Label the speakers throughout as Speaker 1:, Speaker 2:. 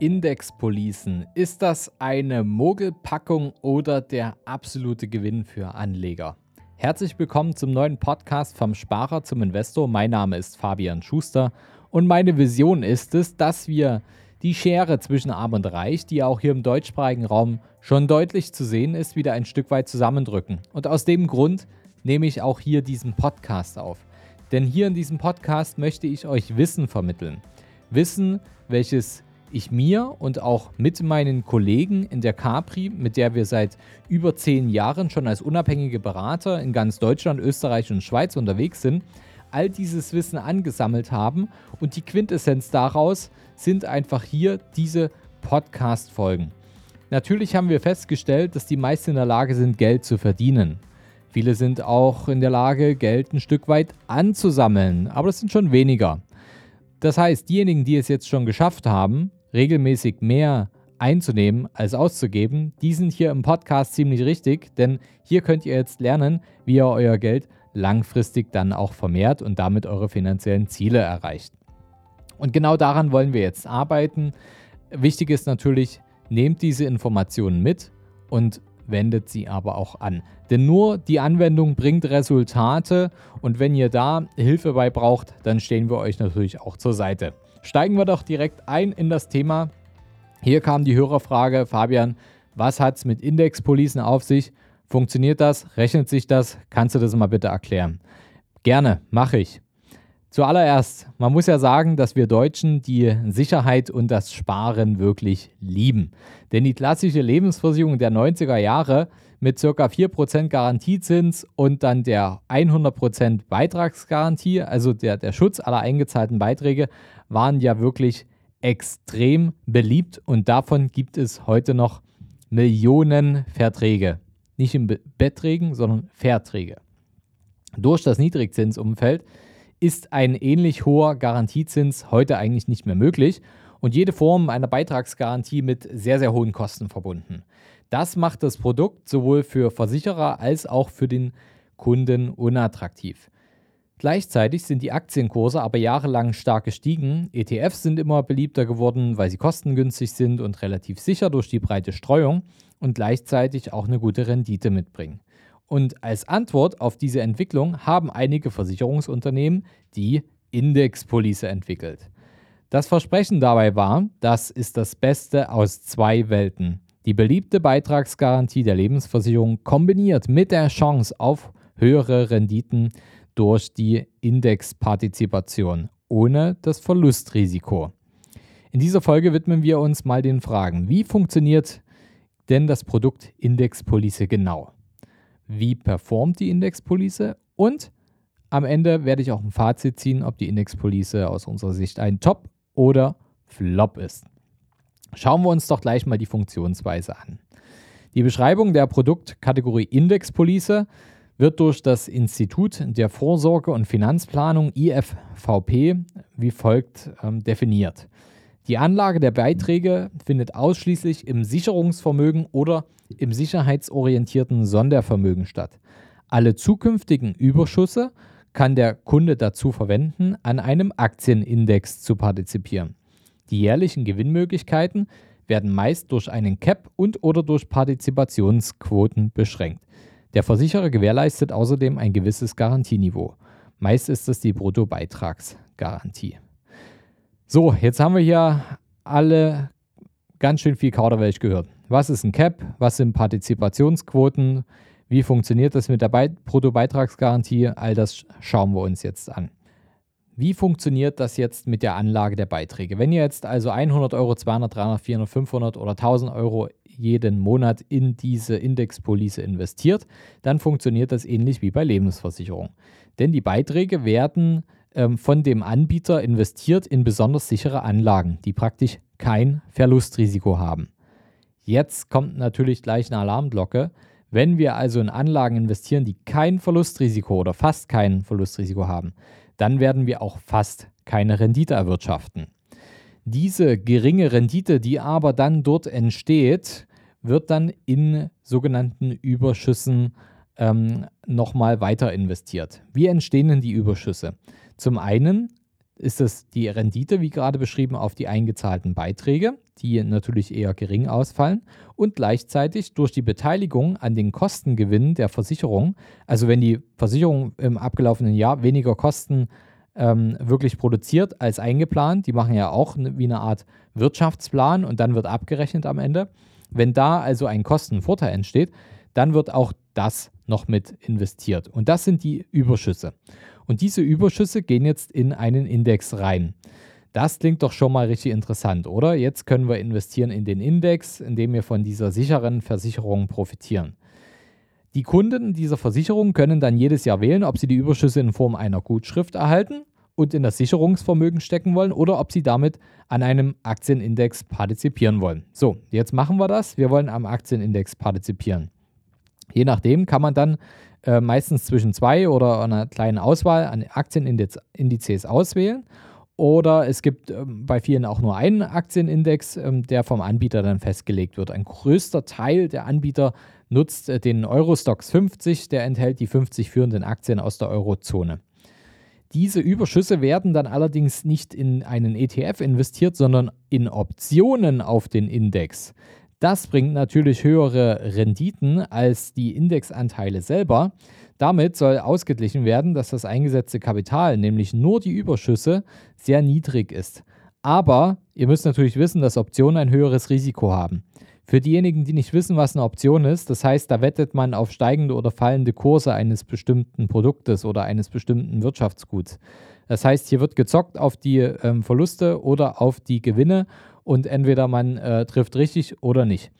Speaker 1: Indexpolicen. Ist das eine Mogelpackung oder der absolute Gewinn für Anleger? Herzlich willkommen zum neuen Podcast vom Sparer zum Investor. Mein Name ist Fabian Schuster und meine Vision ist es, dass wir die Schere zwischen Arm und Reich, die auch hier im deutschsprachigen Raum schon deutlich zu sehen ist, wieder ein Stück weit zusammendrücken. Und aus dem Grund nehme ich auch hier diesen Podcast auf. Denn hier in diesem Podcast möchte ich euch Wissen vermitteln. Wissen, welches ich mir und auch mit meinen Kollegen in der Capri, mit der wir seit über zehn Jahren schon als unabhängige Berater in ganz Deutschland, Österreich und Schweiz unterwegs sind, all dieses Wissen angesammelt haben. Und die Quintessenz daraus sind einfach hier diese Podcast-Folgen. Natürlich haben wir festgestellt, dass die meisten in der Lage sind, Geld zu verdienen. Viele sind auch in der Lage, Geld ein Stück weit anzusammeln, aber das sind schon weniger. Das heißt, diejenigen, die es jetzt schon geschafft haben, regelmäßig mehr einzunehmen als auszugeben, die sind hier im Podcast ziemlich richtig, denn hier könnt ihr jetzt lernen, wie ihr euer Geld langfristig dann auch vermehrt und damit eure finanziellen Ziele erreicht. Und genau daran wollen wir jetzt arbeiten. Wichtig ist natürlich, nehmt diese Informationen mit und wendet sie aber auch an. Denn nur die Anwendung bringt Resultate und wenn ihr da Hilfe bei braucht, dann stehen wir euch natürlich auch zur Seite. Steigen wir doch direkt ein in das Thema. Hier kam die Hörerfrage, Fabian, was hat es mit Indexpolicen auf sich? Funktioniert das? Rechnet sich das? Kannst du das mal bitte erklären? Gerne, mache ich. Zuallererst, man muss ja sagen, dass wir Deutschen die Sicherheit und das Sparen wirklich lieben. Denn die klassische Lebensversicherung der 90er Jahre mit ca. 4% Garantiezins und dann der 100% Beitragsgarantie, also der, der Schutz aller eingezahlten Beiträge, waren ja wirklich extrem beliebt und davon gibt es heute noch Millionen Verträge. Nicht im Beträgen, sondern Verträge. Durch das Niedrigzinsumfeld ist ein ähnlich hoher Garantiezins heute eigentlich nicht mehr möglich und jede Form einer Beitragsgarantie mit sehr, sehr hohen Kosten verbunden. Das macht das Produkt sowohl für Versicherer als auch für den Kunden unattraktiv. Gleichzeitig sind die Aktienkurse aber jahrelang stark gestiegen. ETFs sind immer beliebter geworden, weil sie kostengünstig sind und relativ sicher durch die breite Streuung und gleichzeitig auch eine gute Rendite mitbringen. Und als Antwort auf diese Entwicklung haben einige Versicherungsunternehmen die Indexpolice entwickelt. Das Versprechen dabei war, das ist das Beste aus zwei Welten. Die beliebte Beitragsgarantie der Lebensversicherung kombiniert mit der Chance auf höhere Renditen durch die Indexpartizipation ohne das Verlustrisiko. In dieser Folge widmen wir uns mal den Fragen, wie funktioniert denn das Produkt Indexpolice genau? Wie performt die Indexpolice? Und am Ende werde ich auch ein Fazit ziehen, ob die Indexpolice aus unserer Sicht ein Top oder Flop ist. Schauen wir uns doch gleich mal die Funktionsweise an. Die Beschreibung der Produktkategorie Indexpolice wird durch das Institut der Vorsorge und Finanzplanung IFVP wie folgt ähm, definiert. Die Anlage der Beiträge findet ausschließlich im Sicherungsvermögen oder im sicherheitsorientierten Sondervermögen statt. Alle zukünftigen Überschüsse kann der Kunde dazu verwenden, an einem Aktienindex zu partizipieren. Die jährlichen Gewinnmöglichkeiten werden meist durch einen Cap und oder durch Partizipationsquoten beschränkt. Der Versicherer gewährleistet außerdem ein gewisses Garantieniveau. Meist ist es die Bruttobeitragsgarantie. So, jetzt haben wir hier alle ganz schön viel Kauderwelsch gehört. Was ist ein Cap? Was sind Partizipationsquoten? Wie funktioniert das mit der Bruttobeitragsgarantie? All das schauen wir uns jetzt an. Wie funktioniert das jetzt mit der Anlage der Beiträge? Wenn ihr jetzt also 100 Euro, 200, 300, 400, 500 oder 1000 Euro jeden Monat in diese Indexpolice investiert, dann funktioniert das ähnlich wie bei Lebensversicherung. Denn die Beiträge werden ähm, von dem Anbieter investiert in besonders sichere Anlagen, die praktisch kein Verlustrisiko haben. Jetzt kommt natürlich gleich eine Alarmglocke. Wenn wir also in Anlagen investieren, die kein Verlustrisiko oder fast kein Verlustrisiko haben, dann werden wir auch fast keine Rendite erwirtschaften. Diese geringe Rendite, die aber dann dort entsteht, wird dann in sogenannten Überschüssen ähm, nochmal weiter investiert. Wie entstehen denn die Überschüsse? Zum einen ist es die Rendite, wie gerade beschrieben, auf die eingezahlten Beiträge, die natürlich eher gering ausfallen, und gleichzeitig durch die Beteiligung an den Kostengewinnen der Versicherung, also wenn die Versicherung im abgelaufenen Jahr weniger Kosten ähm, wirklich produziert als eingeplant, die machen ja auch wie eine Art Wirtschaftsplan und dann wird abgerechnet am Ende. Wenn da also ein Kostenvorteil entsteht, dann wird auch das noch mit investiert. Und das sind die Überschüsse. Und diese Überschüsse gehen jetzt in einen Index rein. Das klingt doch schon mal richtig interessant, oder? Jetzt können wir investieren in den Index, indem wir von dieser sicheren Versicherung profitieren. Die Kunden dieser Versicherung können dann jedes Jahr wählen, ob sie die Überschüsse in Form einer Gutschrift erhalten und in das Sicherungsvermögen stecken wollen oder ob sie damit an einem Aktienindex partizipieren wollen. So, jetzt machen wir das. Wir wollen am Aktienindex partizipieren. Je nachdem kann man dann äh, meistens zwischen zwei oder einer kleinen Auswahl an Aktienindizes auswählen. Oder es gibt ähm, bei vielen auch nur einen Aktienindex, ähm, der vom Anbieter dann festgelegt wird. Ein größter Teil der Anbieter nutzt äh, den Eurostox 50, der enthält die 50 führenden Aktien aus der Eurozone. Diese Überschüsse werden dann allerdings nicht in einen ETF investiert, sondern in Optionen auf den Index. Das bringt natürlich höhere Renditen als die Indexanteile selber. Damit soll ausgeglichen werden, dass das eingesetzte Kapital, nämlich nur die Überschüsse, sehr niedrig ist. Aber ihr müsst natürlich wissen, dass Optionen ein höheres Risiko haben. Für diejenigen, die nicht wissen, was eine Option ist, das heißt, da wettet man auf steigende oder fallende Kurse eines bestimmten Produktes oder eines bestimmten Wirtschaftsguts. Das heißt, hier wird gezockt auf die ähm, Verluste oder auf die Gewinne und entweder man äh, trifft richtig oder nicht.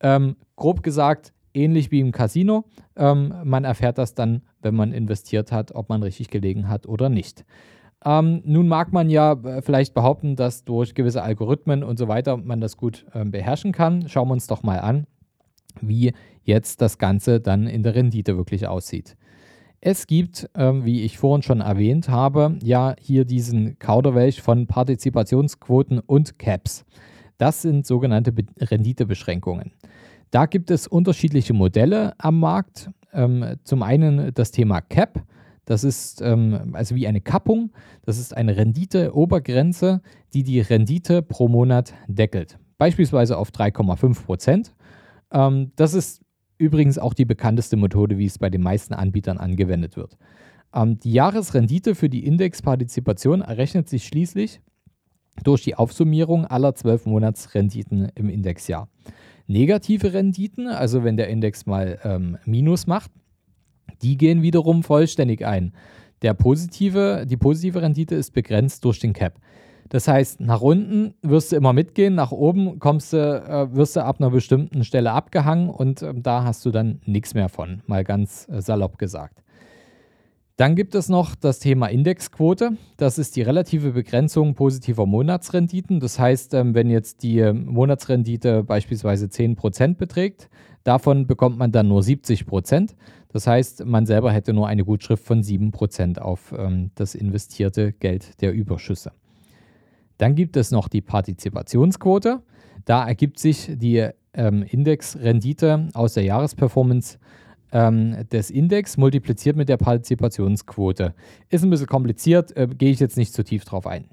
Speaker 1: Ähm, grob gesagt, ähnlich wie im Casino. Ähm, man erfährt das dann, wenn man investiert hat, ob man richtig gelegen hat oder nicht. Ähm, nun mag man ja äh, vielleicht behaupten, dass durch gewisse Algorithmen und so weiter man das gut äh, beherrschen kann. Schauen wir uns doch mal an, wie jetzt das Ganze dann in der Rendite wirklich aussieht. Es gibt, ähm, wie ich vorhin schon erwähnt habe, ja hier diesen Kauderwelsch von Partizipationsquoten und Caps. Das sind sogenannte Be Renditebeschränkungen. Da gibt es unterschiedliche Modelle am Markt. Ähm, zum einen das Thema Cap. Das ist ähm, also wie eine Kappung. Das ist eine Renditeobergrenze, die die Rendite pro Monat deckelt. Beispielsweise auf 3,5 Prozent. Ähm, das ist übrigens auch die bekannteste Methode, wie es bei den meisten Anbietern angewendet wird. Ähm, die Jahresrendite für die Indexpartizipation errechnet sich schließlich durch die Aufsummierung aller 12 Monatsrenditen im Indexjahr. Negative Renditen, also wenn der Index mal ähm, Minus macht, die gehen wiederum vollständig ein. Der positive, die positive Rendite ist begrenzt durch den Cap. Das heißt, nach unten wirst du immer mitgehen, nach oben kommst du, äh, wirst du ab einer bestimmten Stelle abgehangen und äh, da hast du dann nichts mehr von, mal ganz äh, salopp gesagt. Dann gibt es noch das Thema Indexquote. Das ist die relative Begrenzung positiver Monatsrenditen. Das heißt, ähm, wenn jetzt die ähm, Monatsrendite beispielsweise 10% beträgt, davon bekommt man dann nur 70%. Das heißt, man selber hätte nur eine Gutschrift von 7% auf ähm, das investierte Geld der Überschüsse. Dann gibt es noch die Partizipationsquote. Da ergibt sich die ähm, Indexrendite aus der Jahresperformance ähm, des Index multipliziert mit der Partizipationsquote. Ist ein bisschen kompliziert, äh, gehe ich jetzt nicht zu tief drauf ein.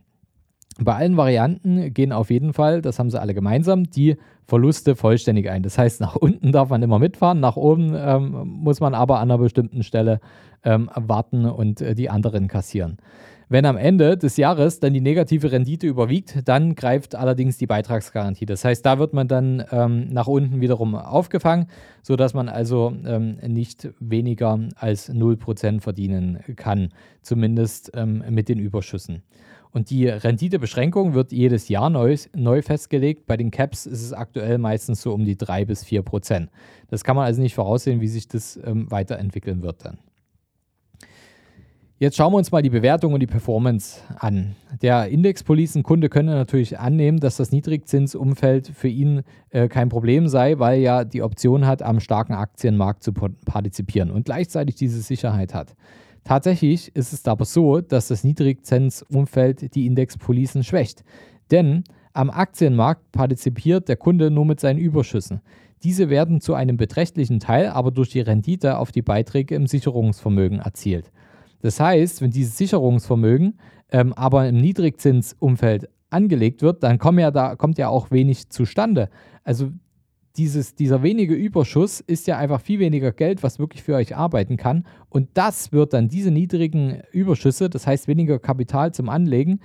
Speaker 1: Bei allen Varianten gehen auf jeden Fall, das haben sie alle gemeinsam, die Verluste vollständig ein. Das heißt, nach unten darf man immer mitfahren, nach oben ähm, muss man aber an einer bestimmten Stelle ähm, warten und äh, die anderen kassieren. Wenn am Ende des Jahres dann die negative Rendite überwiegt, dann greift allerdings die Beitragsgarantie. Das heißt, da wird man dann ähm, nach unten wiederum aufgefangen, sodass man also ähm, nicht weniger als 0% verdienen kann, zumindest ähm, mit den Überschüssen. Und die Renditebeschränkung wird jedes Jahr neu, neu festgelegt. Bei den Caps ist es aktuell meistens so um die 3 bis 4 Prozent. Das kann man also nicht voraussehen, wie sich das ähm, weiterentwickeln wird dann. Jetzt schauen wir uns mal die Bewertung und die Performance an. Der Indexpolicenkunde könnte natürlich annehmen, dass das Niedrigzinsumfeld für ihn äh, kein Problem sei, weil er die Option hat, am starken Aktienmarkt zu partizipieren und gleichzeitig diese Sicherheit hat. Tatsächlich ist es aber so, dass das Niedrigzinsumfeld die Indexpolicen schwächt. Denn am Aktienmarkt partizipiert der Kunde nur mit seinen Überschüssen. Diese werden zu einem beträchtlichen Teil aber durch die Rendite auf die Beiträge im Sicherungsvermögen erzielt. Das heißt, wenn dieses Sicherungsvermögen ähm, aber im Niedrigzinsumfeld angelegt wird, dann kommt ja, da, kommt ja auch wenig zustande. Also dieses, dieser wenige Überschuss ist ja einfach viel weniger Geld, was wirklich für euch arbeiten kann. Und das wird dann, diese niedrigen Überschüsse, das heißt weniger Kapital zum Anlegen,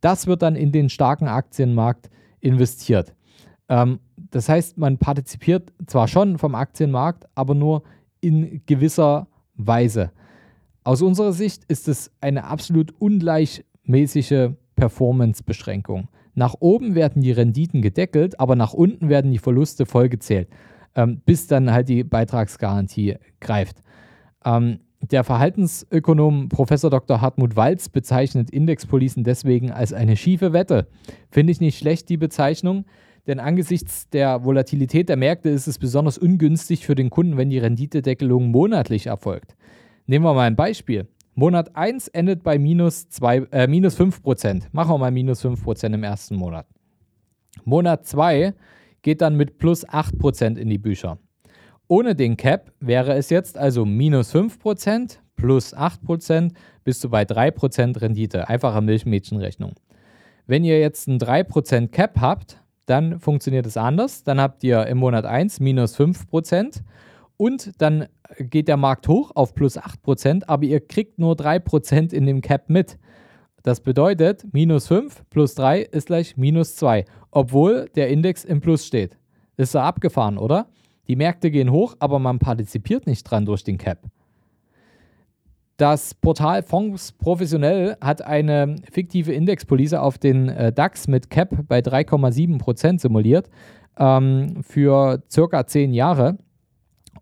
Speaker 1: das wird dann in den starken Aktienmarkt investiert. Ähm, das heißt, man partizipiert zwar schon vom Aktienmarkt, aber nur in gewisser Weise. Aus unserer Sicht ist es eine absolut ungleichmäßige Performance-Beschränkung. Nach oben werden die Renditen gedeckelt, aber nach unten werden die Verluste vollgezählt, ähm, bis dann halt die Beitragsgarantie greift. Ähm, der Verhaltensökonom Professor Dr. Hartmut Walz bezeichnet Indexpolicen deswegen als eine schiefe Wette. Finde ich nicht schlecht, die Bezeichnung, denn angesichts der Volatilität der Märkte ist es besonders ungünstig für den Kunden, wenn die Renditedeckelung monatlich erfolgt. Nehmen wir mal ein Beispiel. Monat 1 endet bei minus, 2, äh, minus 5%. Machen wir mal minus 5% im ersten Monat. Monat 2 geht dann mit plus 8% in die Bücher. Ohne den Cap wäre es jetzt also minus 5% plus 8% bist du bei 3% Rendite. Einfache Milchmädchenrechnung. Wenn ihr jetzt ein 3% Cap habt, dann funktioniert es anders. Dann habt ihr im Monat 1 minus 5% und dann geht der Markt hoch auf plus 8%, aber ihr kriegt nur 3% in dem Cap mit. Das bedeutet, minus 5 plus 3 ist gleich minus 2, obwohl der Index im Plus steht. Ist ja abgefahren, oder? Die Märkte gehen hoch, aber man partizipiert nicht dran durch den Cap. Das Portal Fonds Professionell hat eine fiktive Indexpolice auf den äh, DAX mit Cap bei 3,7% simuliert ähm, für circa 10 Jahre.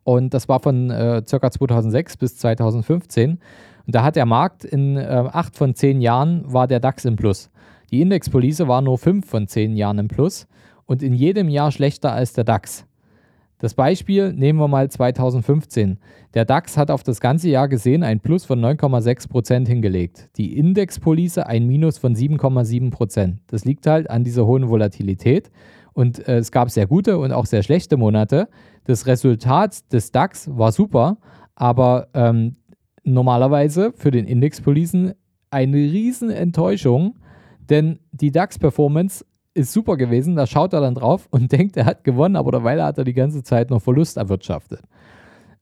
Speaker 1: Und das war von äh, ca. 2006 bis 2015. Und da hat der Markt in äh, 8 von 10 Jahren war der DAX im Plus. Die Indexpolice war nur 5 von 10 Jahren im Plus und in jedem Jahr schlechter als der DAX. Das Beispiel nehmen wir mal 2015. Der DAX hat auf das ganze Jahr gesehen ein Plus von 9,6% hingelegt. Die Indexpolice ein Minus von 7,7%. Das liegt halt an dieser hohen Volatilität. Und äh, es gab sehr gute und auch sehr schlechte Monate. Das Resultat des DAX war super, aber ähm, normalerweise für den Indexpolicen eine riesen Enttäuschung, denn die DAX-Performance ist super gewesen. Da schaut er dann drauf und denkt, er hat gewonnen, aber derweil hat er die ganze Zeit noch Verlust erwirtschaftet.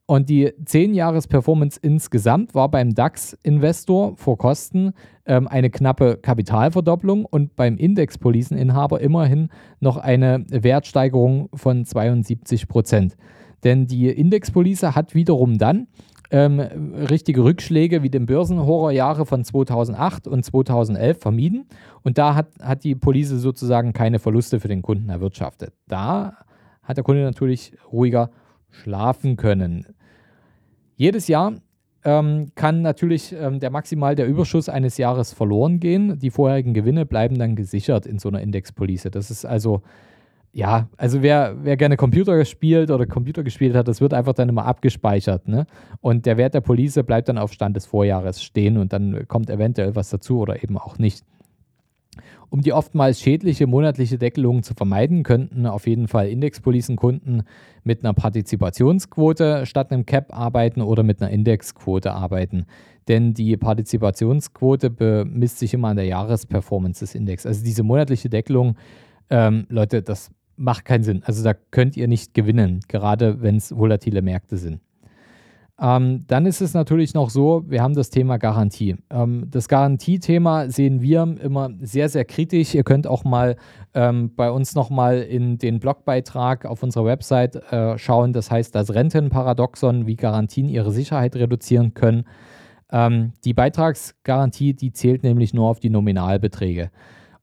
Speaker 1: Und die 10-Jahres-Performance insgesamt war beim DAX-Investor vor Kosten ähm, eine knappe Kapitalverdopplung und beim Index-Policeninhaber immerhin noch eine Wertsteigerung von 72 Prozent. Denn die Index-Police hat wiederum dann ähm, richtige Rückschläge wie den Börsenhorrorjahre von 2008 und 2011 vermieden. Und da hat, hat die Police sozusagen keine Verluste für den Kunden erwirtschaftet. Da hat der Kunde natürlich ruhiger schlafen können. Jedes Jahr ähm, kann natürlich ähm, der maximal der Überschuss eines Jahres verloren gehen. Die vorherigen Gewinne bleiben dann gesichert in so einer Indexpolice. Das ist also, ja, also wer, wer gerne Computer spielt oder Computer gespielt hat, das wird einfach dann immer abgespeichert. Ne? Und der Wert der Police bleibt dann auf Stand des Vorjahres stehen und dann kommt eventuell was dazu oder eben auch nicht. Um die oftmals schädliche monatliche Deckelung zu vermeiden, könnten auf jeden Fall Indexpolicenkunden mit einer Partizipationsquote statt einem Cap arbeiten oder mit einer Indexquote arbeiten. Denn die Partizipationsquote bemisst sich immer an der Jahresperformance des Index. Also diese monatliche Deckelung, ähm, Leute, das macht keinen Sinn. Also da könnt ihr nicht gewinnen, gerade wenn es volatile Märkte sind. Ähm, dann ist es natürlich noch so, wir haben das Thema Garantie. Ähm, das Garantiethema sehen wir immer sehr, sehr kritisch. Ihr könnt auch mal ähm, bei uns nochmal in den Blogbeitrag auf unserer Website äh, schauen. Das heißt das Rentenparadoxon, wie Garantien ihre Sicherheit reduzieren können. Ähm, die Beitragsgarantie, die zählt nämlich nur auf die Nominalbeträge.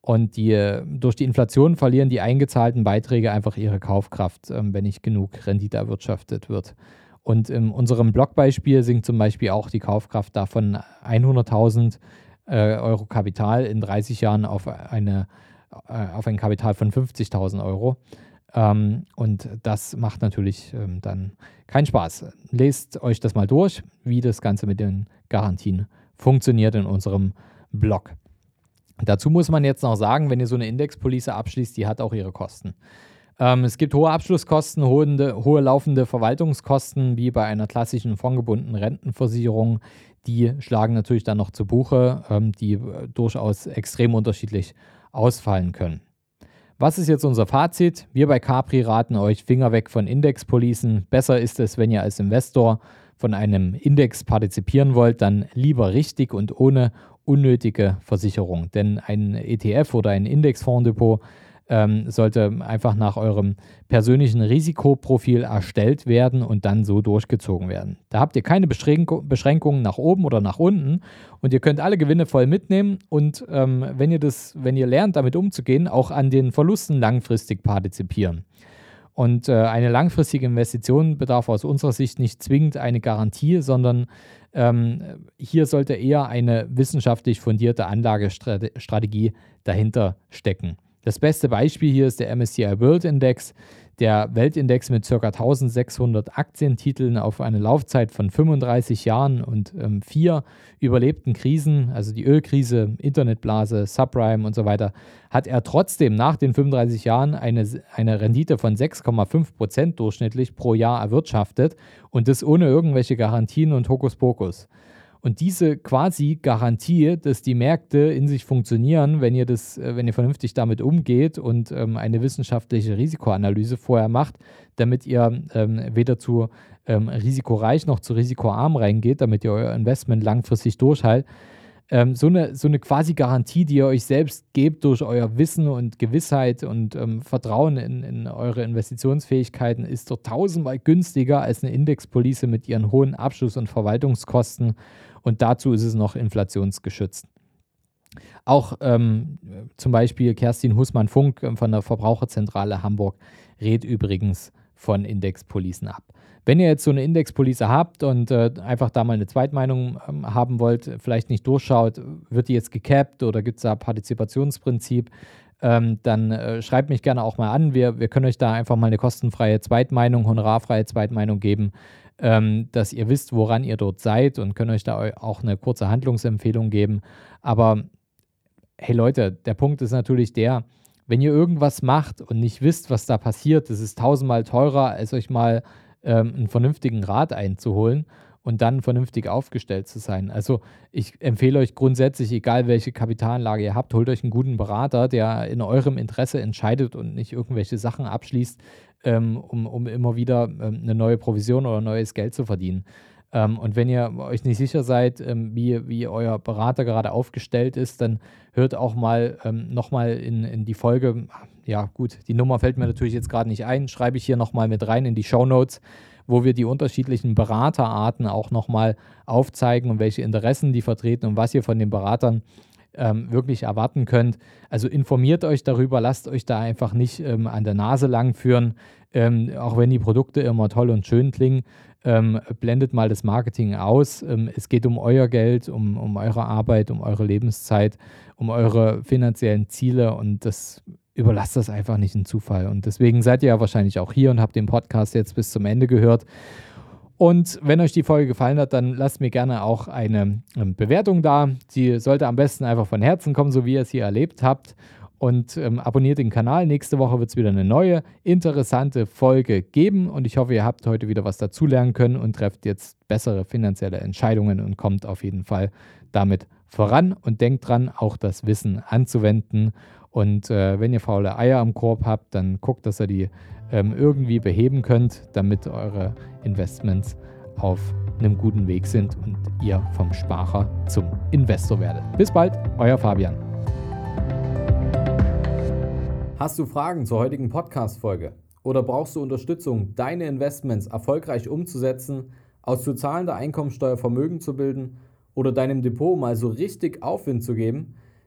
Speaker 1: Und die, äh, durch die Inflation verlieren die eingezahlten Beiträge einfach ihre Kaufkraft, ähm, wenn nicht genug Rendite erwirtschaftet wird. Und in unserem Blogbeispiel sinkt zum Beispiel auch die Kaufkraft davon 100.000 äh, Euro Kapital in 30 Jahren auf, eine, äh, auf ein Kapital von 50.000 Euro. Ähm, und das macht natürlich ähm, dann keinen Spaß. Lest euch das mal durch, wie das Ganze mit den Garantien funktioniert in unserem Blog. Dazu muss man jetzt noch sagen, wenn ihr so eine Indexpolice abschließt, die hat auch ihre Kosten. Ähm, es gibt hohe Abschlusskosten, hohe, hohe laufende Verwaltungskosten, wie bei einer klassischen fondgebundenen Rentenversicherung, die schlagen natürlich dann noch zu Buche, ähm, die äh, durchaus extrem unterschiedlich ausfallen können. Was ist jetzt unser Fazit? Wir bei Capri raten euch Finger weg von Indexpolicen. Besser ist es, wenn ihr als Investor von einem Index partizipieren wollt, dann lieber richtig und ohne unnötige Versicherung. Denn ein ETF oder ein Indexfondsdepot ähm, sollte einfach nach eurem persönlichen Risikoprofil erstellt werden und dann so durchgezogen werden. Da habt ihr keine Beschränkungen nach oben oder nach unten und ihr könnt alle Gewinne voll mitnehmen und ähm, wenn ihr das, wenn ihr lernt, damit umzugehen, auch an den Verlusten langfristig partizipieren. Und äh, eine langfristige Investition bedarf aus unserer Sicht nicht zwingend eine Garantie, sondern ähm, hier sollte eher eine wissenschaftlich fundierte Anlagestrategie dahinter stecken. Das beste Beispiel hier ist der MSCI World Index, der Weltindex mit ca. 1600 Aktientiteln auf eine Laufzeit von 35 Jahren und ähm, vier überlebten Krisen, also die Ölkrise, Internetblase, Subprime und so weiter, hat er trotzdem nach den 35 Jahren eine, eine Rendite von 6,5 Prozent durchschnittlich pro Jahr erwirtschaftet und das ohne irgendwelche Garantien und Hokuspokus. Und diese quasi Garantie, dass die Märkte in sich funktionieren, wenn ihr das, äh, wenn ihr vernünftig damit umgeht und ähm, eine wissenschaftliche Risikoanalyse vorher macht, damit ihr ähm, weder zu ähm, risikoreich noch zu risikoarm reingeht, damit ihr euer Investment langfristig durchhaltet, ähm, so, eine, so eine quasi Garantie, die ihr euch selbst gebt durch euer Wissen und Gewissheit und ähm, Vertrauen in, in eure Investitionsfähigkeiten, ist dort tausendmal günstiger als eine Indexpolice mit ihren hohen Abschluss- und Verwaltungskosten. Und dazu ist es noch inflationsgeschützt. Auch ähm, zum Beispiel Kerstin Hussmann-Funk ähm, von der Verbraucherzentrale Hamburg rät übrigens von Indexpolicen ab. Wenn ihr jetzt so eine Indexpolice habt und äh, einfach da mal eine Zweitmeinung ähm, haben wollt, vielleicht nicht durchschaut, wird die jetzt gecapped oder gibt es da Partizipationsprinzip, ähm, dann äh, schreibt mich gerne auch mal an. Wir, wir können euch da einfach mal eine kostenfreie Zweitmeinung, honorarfreie Zweitmeinung geben, ähm, dass ihr wisst, woran ihr dort seid und können euch da auch eine kurze Handlungsempfehlung geben. Aber hey Leute, der Punkt ist natürlich der, wenn ihr irgendwas macht und nicht wisst, was da passiert, das ist tausendmal teurer, als euch mal ähm, einen vernünftigen Rat einzuholen und dann vernünftig aufgestellt zu sein. Also ich empfehle euch grundsätzlich, egal welche Kapitalanlage ihr habt, holt euch einen guten Berater, der in eurem Interesse entscheidet und nicht irgendwelche Sachen abschließt, ähm, um, um immer wieder ähm, eine neue Provision oder neues Geld zu verdienen. Ähm, und wenn ihr euch nicht sicher seid, ähm, wie, wie euer Berater gerade aufgestellt ist, dann hört auch mal ähm, nochmal in, in die Folge. Ja, gut, die Nummer fällt mir natürlich jetzt gerade nicht ein, schreibe ich hier nochmal mit rein in die Show Notes, wo wir die unterschiedlichen Beraterarten auch nochmal aufzeigen und welche Interessen die vertreten und was ihr von den Beratern ähm, wirklich erwarten könnt. Also informiert euch darüber, lasst euch da einfach nicht ähm, an der Nase lang führen, ähm, auch wenn die Produkte immer toll und schön klingen. Ähm, blendet mal das Marketing aus. Ähm, es geht um euer Geld, um, um eure Arbeit, um eure Lebenszeit, um eure finanziellen Ziele und das überlasst das einfach nicht in Zufall. Und deswegen seid ihr ja wahrscheinlich auch hier und habt den Podcast jetzt bis zum Ende gehört. Und wenn euch die Folge gefallen hat, dann lasst mir gerne auch eine ähm, Bewertung da. Sie sollte am besten einfach von Herzen kommen, so wie ihr es hier erlebt habt. Und ähm, abonniert den Kanal. Nächste Woche wird es wieder eine neue, interessante Folge geben. Und ich hoffe, ihr habt heute wieder was dazulernen können und trefft jetzt bessere finanzielle Entscheidungen und kommt auf jeden Fall damit voran. Und denkt dran, auch das Wissen anzuwenden. Und äh, wenn ihr faule Eier am Korb habt, dann guckt, dass ihr die ähm, irgendwie beheben könnt, damit eure Investments auf einem guten Weg sind und ihr vom Sparer zum Investor werdet. Bis bald, euer Fabian.
Speaker 2: Hast du Fragen zur heutigen Podcast-Folge? Oder brauchst du Unterstützung, deine Investments erfolgreich umzusetzen, aus zu zahlender Einkommensteuer Vermögen zu bilden oder deinem Depot mal so richtig Aufwind zu geben?